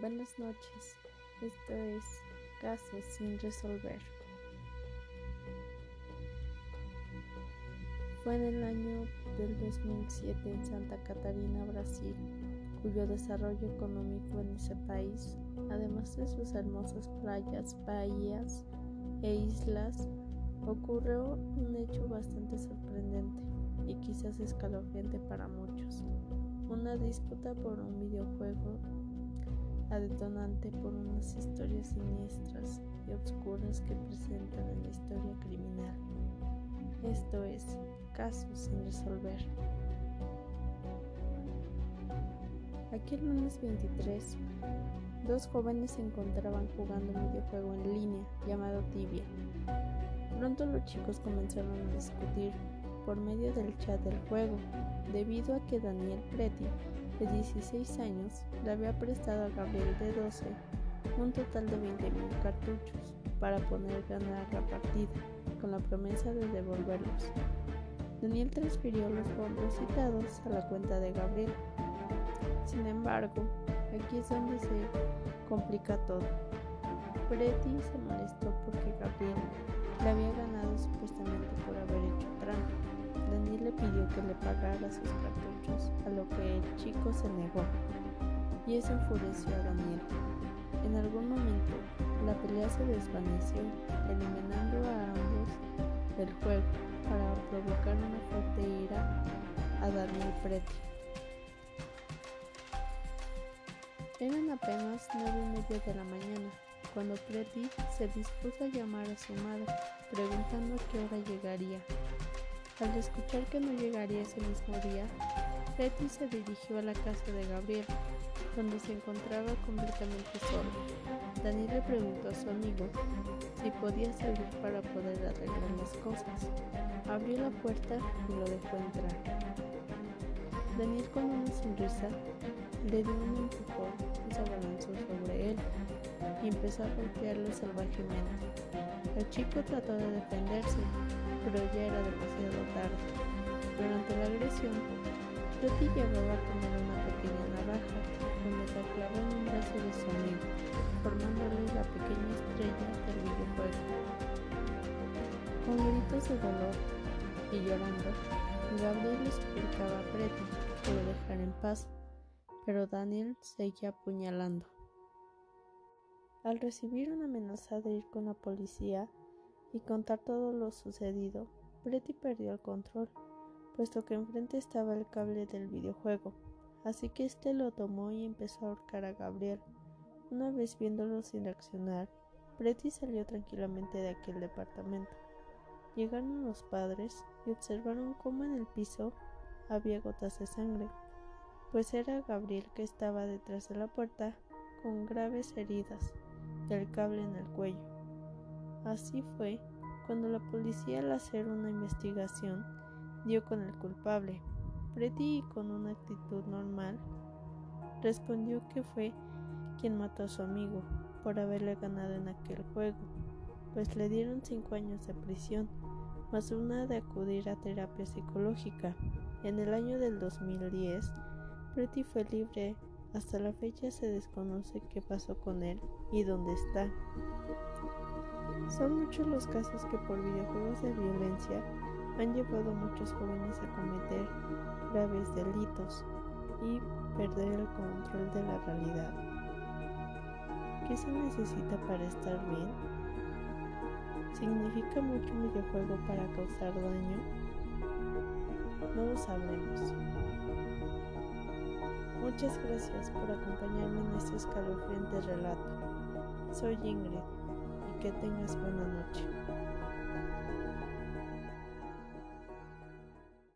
Buenas noches, esto es Casos sin resolver. Fue en el año del 2007 en Santa Catarina, Brasil, cuyo desarrollo económico en ese país, además de sus hermosas playas, bahías e islas, ocurrió un hecho bastante sorprendente y quizás escalofriante para muchos. Una disputa por un videojuego detonante por unas historias siniestras y oscuras que presentan en la historia criminal. Esto es, casos sin resolver. Aquel lunes 23, dos jóvenes se encontraban jugando un videojuego en línea llamado Tibia. Pronto los chicos comenzaron a discutir por medio del chat del juego, debido a que Daniel Preti, de 16 años, le había prestado a Gabriel de 12 un total de 20.000 cartuchos para poder ganar la partida, con la promesa de devolverlos. Daniel transfirió los fondos citados a la cuenta de Gabriel. Sin embargo, aquí es donde se complica todo. Preti se molestó porque Gabriel le había ganado supuestamente por haber que le pagara sus cartuchos, a lo que el chico se negó, y eso enfureció a Daniel. En algún momento, la pelea se desvaneció, eliminando a ambos del juego para provocar una fuerte ira a Daniel Preti. Eran apenas nueve y media de la mañana cuando Preti se dispuso a llamar a su madre, preguntando a qué hora llegaría. Al escuchar que no llegaría ese mismo día, Betty se dirigió a la casa de Gabriel, donde se encontraba completamente solo. Daniel le preguntó a su amigo si podía salir para poder arreglar las cosas. Abrió la puerta y lo dejó entrar. Daniel con una sonrisa le dio un empujón y se abalanzó sobre él y empezó a golpearlo salvajemente. El chico trató de defenderse, pero ya era demasiado tarde. Durante la agresión, Betty llevaba a poner una pequeña navaja donde se clavó en un brazo de su amigo, formándole la pequeña estrella del videojuego. Con gritos de dolor y llorando, Gabriel le suplicaba a Pretty que lo en paz, pero Daniel seguía apuñalando. Al recibir una amenaza de ir con la policía, y contar todo lo sucedido, Pretty perdió el control, puesto que enfrente estaba el cable del videojuego, así que este lo tomó y empezó a ahorcar a Gabriel. Una vez viéndolo sin reaccionar, Pretty salió tranquilamente de aquel departamento. Llegaron los padres y observaron cómo en el piso había gotas de sangre, pues era Gabriel que estaba detrás de la puerta con graves heridas y el cable en el cuello. Así fue cuando la policía al hacer una investigación dio con el culpable. Pretty, con una actitud normal, respondió que fue quien mató a su amigo por haberle ganado en aquel juego, pues le dieron cinco años de prisión, más una de acudir a terapia psicológica. En el año del 2010, Pretty fue libre. Hasta la fecha se desconoce qué pasó con él y dónde está. Son muchos los casos que por videojuegos de violencia han llevado a muchos jóvenes a cometer graves delitos y perder el control de la realidad. ¿Qué se necesita para estar bien? ¿Significa mucho un videojuego para causar daño? Muchas gracias por acompañarme en este escalofriante relato. Soy Ingrid que tengas buena noche.